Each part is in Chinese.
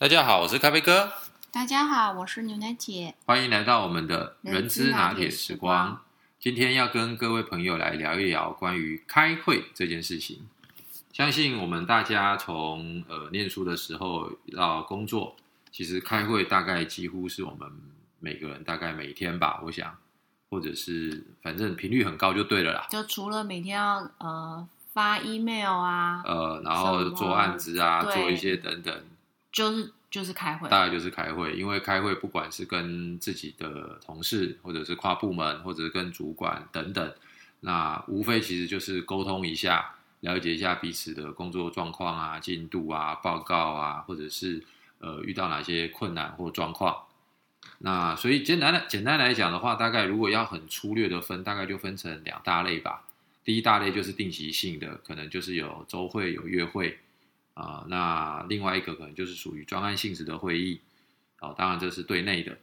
大家好，我是咖啡哥，大家好，我是牛奶姐。欢迎来到我们的人资拿铁时光。今天要跟各位朋友来聊一聊关于开会这件事情。相信我们大家从呃念书的时候到工作，其实开会大概几乎是我们每个人大概每天吧，我想，或者是反正频率很高就对了啦。就除了每天要呃发 email 啊，呃，然后做案子啊，做一些等等，就是就是开会。大概就是开会，因为开会不管是跟自己的同事，或者是跨部门，或者是跟主管等等，那无非其实就是沟通一下，了解一下彼此的工作状况啊、进度啊、报告啊，或者是呃遇到哪些困难或状况。那所以简单的简单来讲的话，大概如果要很粗略的分，大概就分成两大类吧。第一大类就是定期性的，可能就是有周会、有月会啊、那另外一个可能就是属于专案性质的会议，哦，当然这是对内的。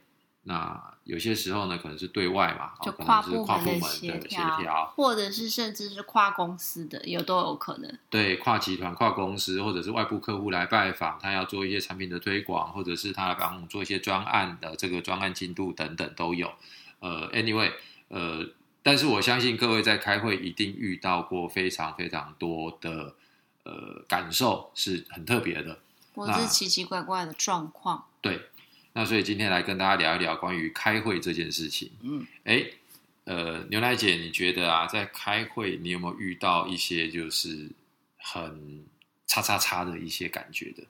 那有些时候呢，可能是对外嘛，就哦、可跨能是跨部门的的协调，调，或者是甚至是跨公司的，有都有可能。对跨集团、跨公司，或者是外部客户来拜访，他要做一些产品的推广，或者是他来帮我们做一些专案的这个专案进度等等都有。呃，anyway，呃，但是我相信各位在开会一定遇到过非常非常多的呃感受是很特别的。或者是奇奇怪怪的状况。对，那所以今天来跟大家聊一聊关于开会这件事情。嗯，哎，呃，牛奶姐，你觉得啊，在开会你有没有遇到一些就是很叉叉叉的一些感觉的？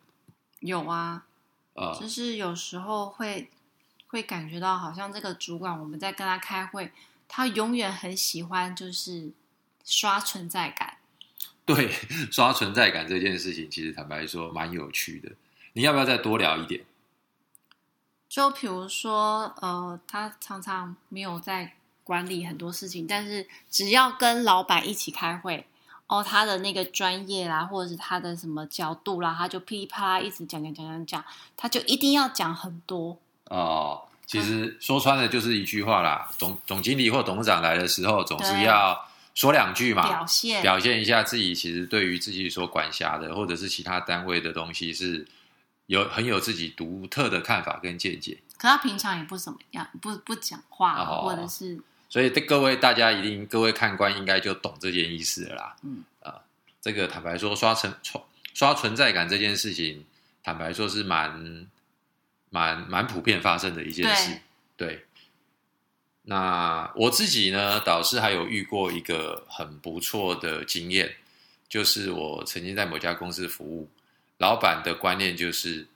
有啊，呃，就是有时候会会感觉到，好像这个主管我们在跟他开会，他永远很喜欢就是刷存在感。对，刷存在感这件事情，其实坦白说蛮有趣的。你要不要再多聊一点？就比如说，呃，他常常没有在管理很多事情，但是只要跟老板一起开会，哦，他的那个专业啦，或者是他的什么角度啦，他就噼里啪啦一直讲讲讲讲讲，他就一定要讲很多。哦、其实说穿了就是一句话啦，总总经理或董事长来的时候，总是要说两句嘛，表现表现一下自己其实对于自己所管辖的，或者是其他单位的东西是有很有自己独特的看法跟见解。可他平常也不怎么样，不不讲话，哦或者是所以各位大家一定各位看官应该就懂这件意思了啦。嗯啊、这个坦白说刷存刷刷存在感这件事情，坦白说是蛮蛮蛮普遍发生的一件事。对。那我自己呢，导师还有遇过一个很不错的经验，就是我曾经在某家公司服务，老板的观念就是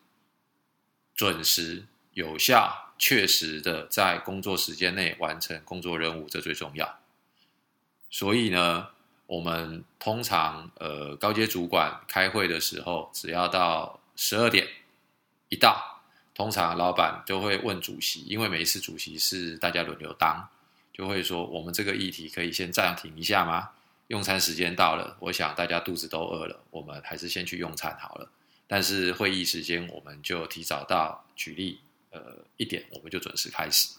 准时、有效、确实的在工作时间内完成工作任务，这最重要。所以呢，我们通常呃高阶主管开会的时候，只要到十二点一到，通常老板就会问主席，因为每一次主席是大家轮流当，就会说我们这个议题可以先暂停一下吗？用餐时间到了，我想大家肚子都饿了，我们还是先去用餐好了。但是会议时间我们就提早到，举例呃一点我们就准时开始。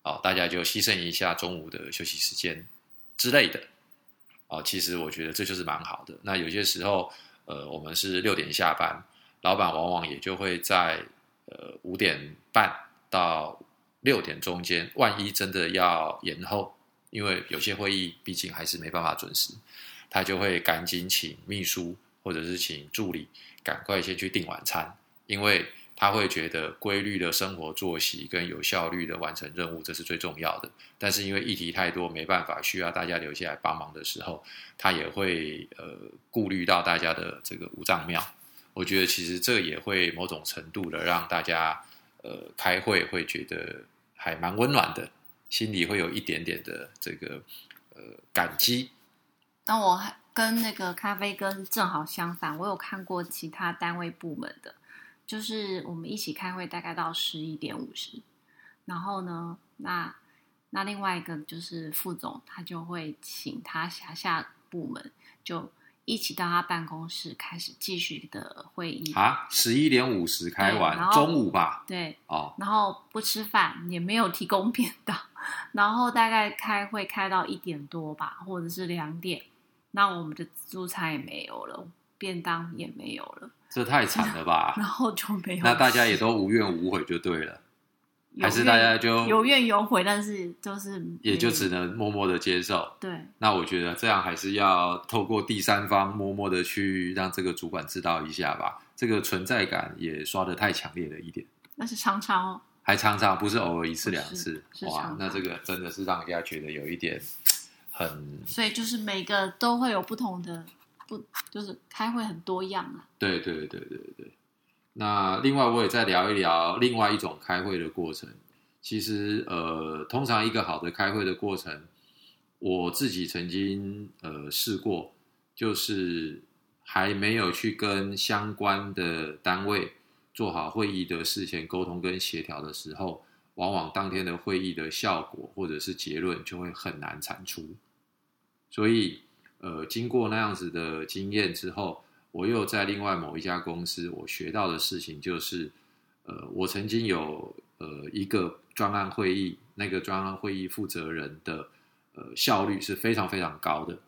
好，大家就牺牲一下中午的休息时间之类的。哦，其实我觉得这就是蛮好的。那有些时候，呃，我们是六点下班，老板往往也就会在呃五点半到六点中间，万一真的要延后，因为有些会议毕竟还是没办法准时，他就会赶紧请秘书或者是请助理赶快先去订晚餐，因为他会觉得规律的生活作息跟有效率的完成任务，这是最重要的。但是因为议题太多，没办法，需要大家留下来帮忙的时候，他也会呃顾虑到大家的这个五脏庙。我觉得其实这也会某种程度的让大家呃开会会觉得还蛮温暖的，心里会有一点点的这个呃感激。那我还跟那个咖啡哥正好相反，我有看过其他单位部门的，就是我们一起开会，大概到十一点五十，然后呢，那那另外一个就是副总，他就会请他辖下部门就一起到他办公室开始继续的会议啊，十一点五十开完，中午吧？对，哦，然后不吃饭，也没有提供便当，然后大概开会开到一点多吧，或者是两点，那我们的自助餐也没有了，便当也没有了，这太惨了吧？然后就没有。那大家也都无怨无悔就对了，还是大家就有怨有悔，但是就是也就只能默默的接受。对那我觉得这样还是要透过第三方默默的去让这个主管知道一下吧，这个存在感也刷的太强烈了一点。那是常常哦。还常常不是偶尔一次两次是，哇那这个真的是让人家觉得有一点很所以就是每个都会有不同的，不就是开会很多样啊。对对对对对。那另外我也再聊一聊另外一种开会的过程。其实呃，通常一个好的开会的过程，我自己曾经呃试过，就是还没有去跟相关的单位做好会议的事前沟通跟协调的时候，往往当天的会议的效果或者是结论就会很难产出。所以，呃，经过那样子的经验之后，我又在另外某一家公司，我学到的事情就是，呃，我曾经有呃一个专案会议，那个专案会议负责人的呃效率是非常非常高的，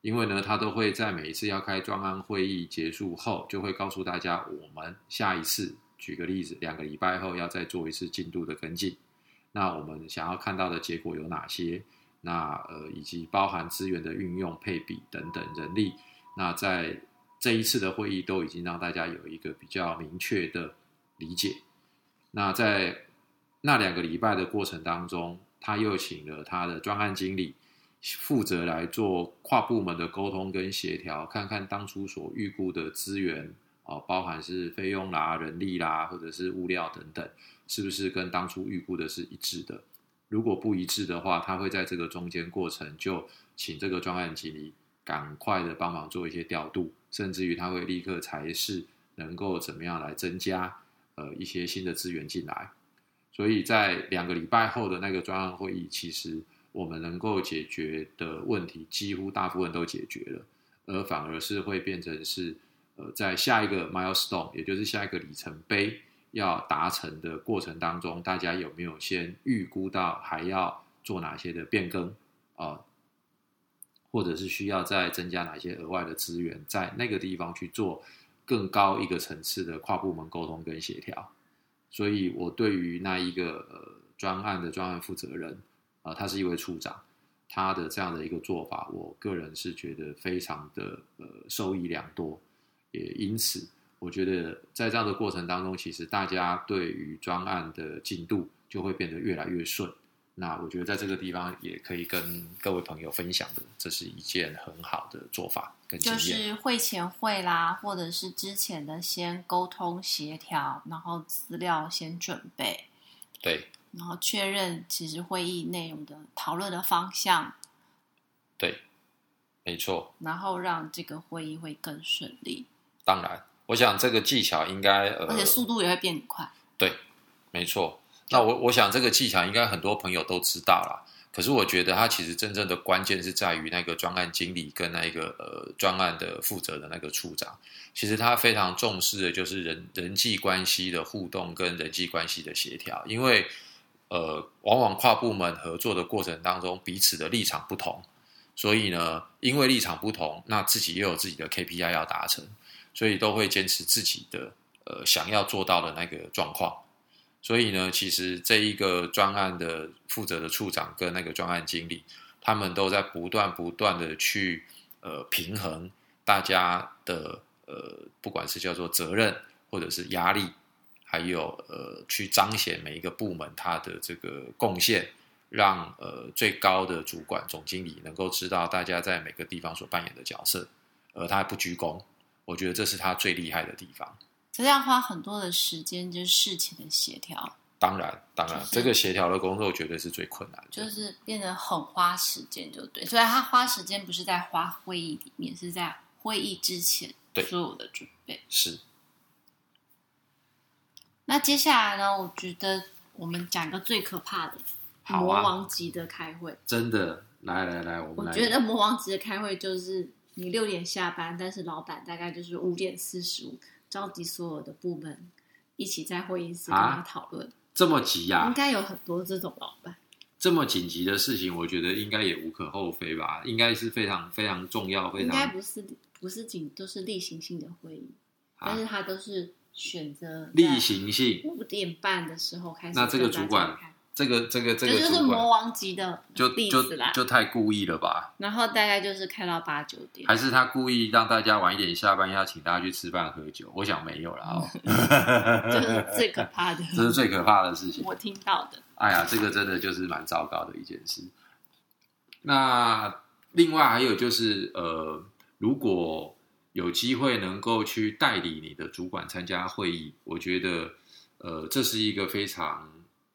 因为呢，他都会在每一次要开专案会议结束后，就会告诉大家，我们下一次，举个例子，两个礼拜后要再做一次进度的跟进，那我们想要看到的结果有哪些？那呃，以及包含资源的运用、配比等等人力，那在这一次的会议都已经让大家有一个比较明确的理解。那在那两个礼拜的过程当中，他又请了他的专案经理负责来做跨部门的沟通跟协调，看看当初所预估的资源哦，包含是费用啦、人力啦，或者是物料等等，是不是跟当初预估的是一致的？如果不一致的话，他会在这个中间过程就请这个专案经理赶快的帮忙做一些调度，甚至于他会立刻裁示能够怎么样来增加呃一些新的资源进来。所以在两个礼拜后的那个专案会议，其实我们能够解决的问题几乎大部分都解决了，而反而是会变成是呃在下一个 milestone，也就是下一个里程碑。要达成的过程当中，大家有没有先预估到还要做哪些的变更啊、或者是需要再增加哪些额外的资源，在那个地方去做更高一个层次的跨部门沟通跟协调。所以，我对于那一个呃专案的专案负责人啊、他是一位处长，他的这样的一个做法，我个人是觉得非常的呃受益良多，也因此。我觉得在这样的过程当中，其实大家对于专案的进度就会变得越来越顺。那我觉得在这个地方也可以跟各位朋友分享的，这是一件很好的做法跟经就。是会前会啦，或者是之前的先沟通协调，然后资料先准备，对然后确认其实会议内容的讨论的方向，对，没错。然后让这个会议会更顺利，当然，我想这个技巧应该呃，而且速度也会变快。对，没错。那我我想这个技巧应该很多朋友都知道啦。可是我觉得它其实真正的关键是在于那个专案经理跟那个呃专案的负责的那个处长，其实他非常重视的就是人人际关系的互动跟人际关系的协调，因为呃往往跨部门合作的过程当中，彼此的立场不同，所以呢，因为立场不同，那自己又有自己的 KPI 要达成，所以都会坚持自己的呃想要做到的那个状况。所以呢，其实这一个专案的负责的处长跟那个专案经理，他们都在不断不断的去呃平衡大家的呃，不管是叫做责任或者是压力，还有呃去彰显每一个部门他的这个贡献，让呃最高的主管总经理能够知道大家在每个地方所扮演的角色，而他不鞠躬，我觉得这是他最厉害的地方。这要花很多的时间，就是事情的协调，当然，当然，就是这个协调的工作绝对是最困难的。就是变得很花时间，就对。所以他花时间不是在花会议里面，是在会议之前对所有的准备。是那接下来呢？我觉得我们讲一个最可怕的好啊魔王级的开会。真的，来来来，我我们来。觉得魔王级的开会就是你六点下班，但是老板大概就是五点四十五召集所有的部门一起在会议室跟啊他讨论。这么急呀、应该有很多这种老板。这么紧急的事情，我觉得应该也无可厚非吧，应该是非常非常重要，非应该不是不是紧都是例行性的会议，啊但是他都是选择例行性，五点半的时候开始。那这个主管这个这个这个这就是魔王级的就就。就太故意了吧？然后大概就是开到八九点，还是他故意让大家晚一点下班，要请大家去吃饭喝酒？我想没有了哦 这是最可怕的。这是最可怕的事情。我听到的。哎呀，这个真的就是蛮糟糕的一件事。那另外还有就是，呃，如果有机会能够去代理你的主管参加会议，我觉得，呃，这是一个非常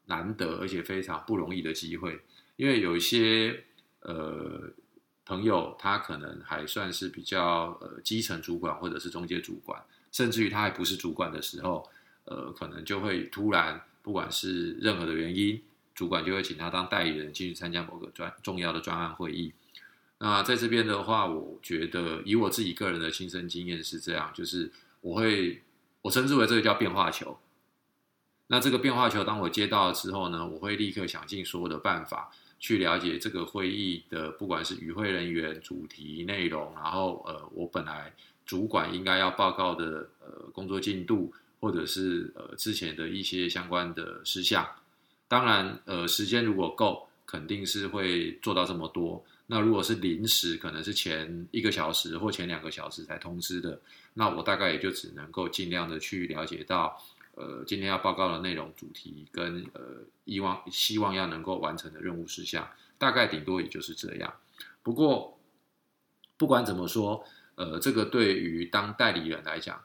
难得而且非常不容易的机会，因为有一些呃朋友他可能还算是比较呃基层主管或者是中介主管，甚至于他还不是主管的时候，呃，可能就会突然不管是任何的原因，主管就会请他当代理人进去参加某个专重要的专案会议。那在这边的话，我觉得以我自己个人的亲身经验是这样，就是我会我称之为这个叫变化球。那这个变化球，当我接到之后呢，我会立刻想尽所有的办法去了解这个会议的，不管是与会人员、主题内容，然后呃，我本来主管应该要报告的呃工作进度，或者是呃之前的一些相关的事项。当然，呃，时间如果够，肯定是会做到这么多。那如果是临时，可能是前一个小时或前两个小时才通知的，那我大概也就只能够尽量的去了解到，呃，今天要报告的内容、主题跟呃，希望希望要能够完成的任务事项，大概顶多也就是这样。不过，不管怎么说，呃，这个对于当代理人来讲，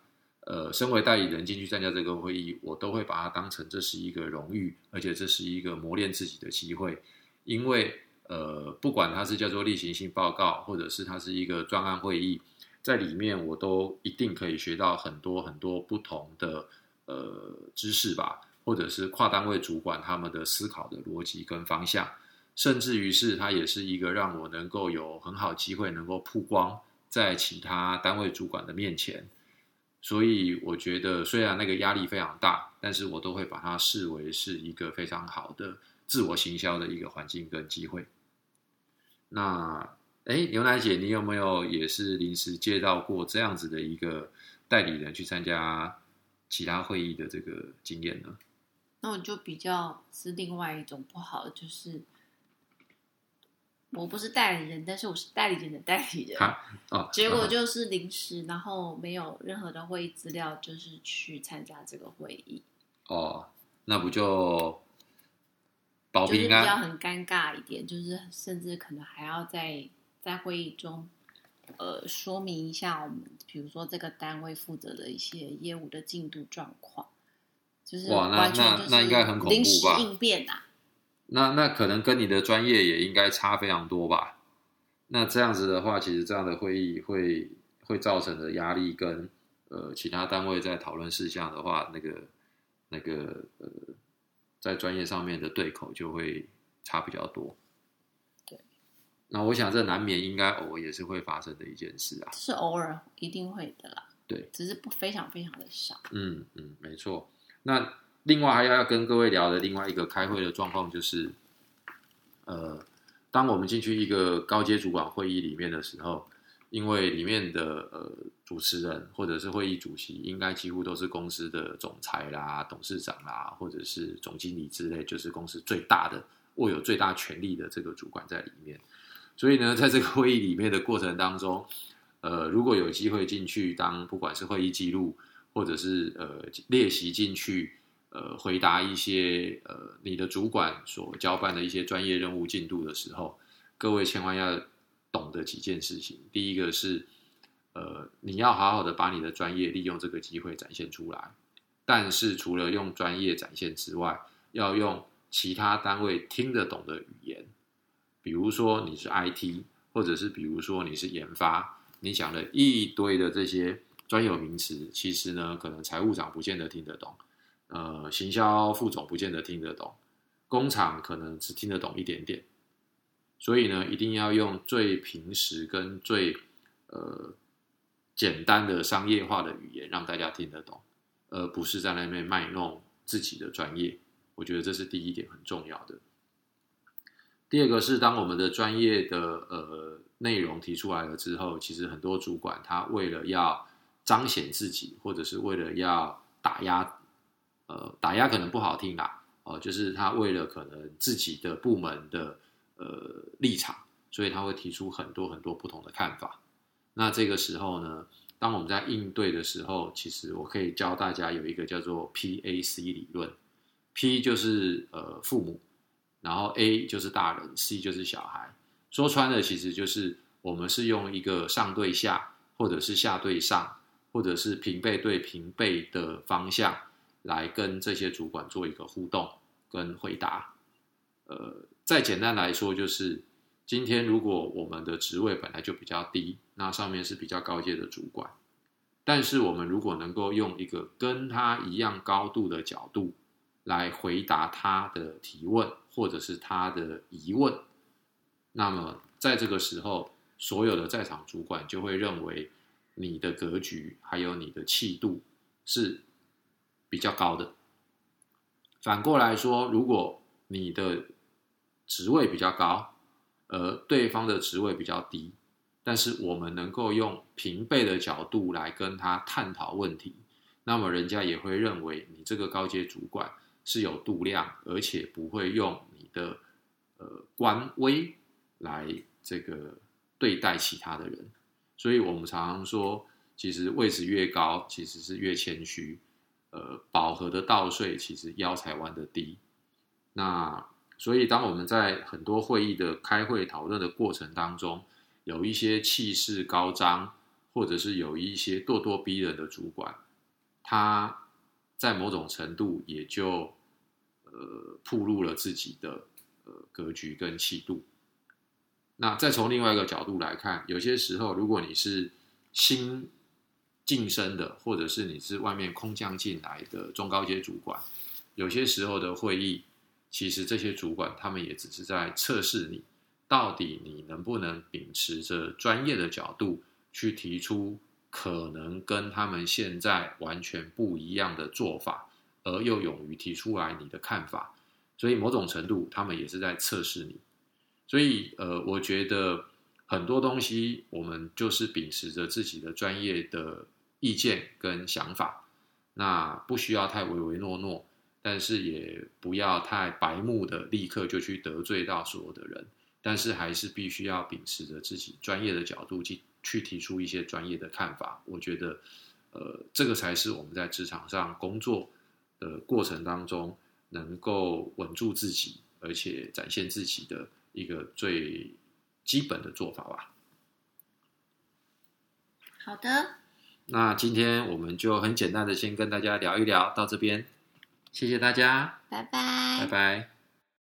呃，身为代理人进去参加这个会议，我都会把它当成这是一个荣誉，而且这是一个磨练自己的机会，因为。呃，不管它是叫做例行性报告，或者是它是一个专案会议，在里面我都一定可以学到很多很多不同的呃知识吧，或者是跨单位主管他们的思考的逻辑跟方向，甚至于是它也是一个让我能够有很好机会能够曝光在其他单位主管的面前，所以我觉得虽然那个压力非常大，但是我都会把它视为是一个非常好的自我行销的一个环境跟机会。那，哎，牛奶姐，你有没有也是临时接到过这样子的一个代理人去参加其他会议的这个经验呢？那我就比较是另外一种不好的，就是我不是代理人，但是我是代理人的代理人。哦，结果就是临时，然后没有任何的会议资料，就是去参加这个会议。哦，那不就保就是比？较很尴尬一点，就是甚至可能还要在在会议中，呃，说明一下我们，比如说这个单位负责的一些业务的进度状况，就是哇那那完全就是那应该很恐怖临时吧应变呐、那那可能跟你的专业也应该差非常多吧？那这样子的话，其实这样的会议会会造成的压力跟呃其他单位在讨论事项的话，那个那个呃在专业上面的对口就会差比较多。对，那我想这难免应该偶尔也是会发生的一件事啊。是偶尔一定会的啦。对，只是不非常非常的少。嗯嗯，没错。那另外还要要跟各位聊的另外一个开会的状况就是，呃，当我们进去一个高阶主管会议里面的时候，因为里面的呃主持人或者是会议主席，应该几乎都是公司的总裁啦、董事长啦，或者是总经理之类，就是公司最大的握有最大权力的这个主管在里面。所以呢，在这个会议里面的过程当中，呃，如果有机会进去当不管是会议记录，或者是呃练习进去，呃回答一些呃你的主管所交办的一些专业任务进度的时候，各位千万要懂得几件事情。第一个是，呃，你要好好的把你的专业利用这个机会展现出来，但是除了用专业展现之外，要用其他单位听得懂的语言，比如说你是 IT，或者是比如说你是研发，你讲了一堆的这些专有名词，其实呢，可能财务长不见得听得懂，呃，行销副总不见得听得懂，工厂可能只听得懂一点点，所以呢，一定要用最平时跟最呃简单的商业化的语言让大家听得懂，而不是在那边卖弄自己的专业。我觉得这是第一点很重要的。第二个是，当我们的专业的呃内容提出来了之后，其实很多主管他为了要彰显自己，或者是为了要打压，呃，打压可能不好听啦，哦，就是他为了可能自己的部门的呃立场，所以他会提出很多很多不同的看法。那这个时候呢，当我们在应对的时候，其实我可以教大家有一个叫做 PAC 理论，P 就是呃父母，然后 A 就是大人，C 就是小孩。说穿了，其实就是我们是用一个上对下，或者是下对上，或者是平辈对平辈的方向来跟这些主管做一个互动跟回答。呃，再简单来说，就是今天如果我们的职位本来就比较低，那上面是比较高阶的主管，但是我们如果能够用一个跟他一样高度的角度来回答他的提问，或者是他的疑问。那么，在这个时候，所有的在场主管就会认为你的格局还有你的气度是比较高的。反过来说，如果你的职位比较高，而对方的职位比较低，但是我们能够用平辈的角度来跟他探讨问题，那么人家也会认为你这个高阶主管是有度量，而且不会用你的呃官威。来这个对待其他的人，所以我们常常说，其实位置越高，其实是越谦虚。呃，饱和的稻穗，其实腰才弯得低。那所以，当我们在很多会议的开会讨论的过程当中，有一些气势高张，或者是有一些咄咄逼人的主管，他在某种程度也就呃暴露了自己的呃格局跟气度。那再从另外一个角度来看，有些时候，如果你是新晋升的，或者是你是外面空降进来的中高阶主管，有些时候的会议，其实这些主管他们也只是在测试你，到底你能不能秉持着专业的角度去提出可能跟他们现在完全不一样的做法，而又勇于提出来你的看法，所以某种程度，他们也是在测试你。所以，呃，我觉得很多东西，我们就是秉持着自己的专业的意见跟想法，那不需要太唯唯诺诺，但是也不要太白目的立刻就去得罪到所有的人，但是还是必须要秉持着自己专业的角度去去提出一些专业的看法。我觉得，呃，这个才是我们在职场上工作的过程当中能够稳住自己，而且展现自己的。一个最基本的做法吧。好的，那今天我们就很简单的先跟大家聊一聊到这边，谢谢大家，拜拜，拜拜。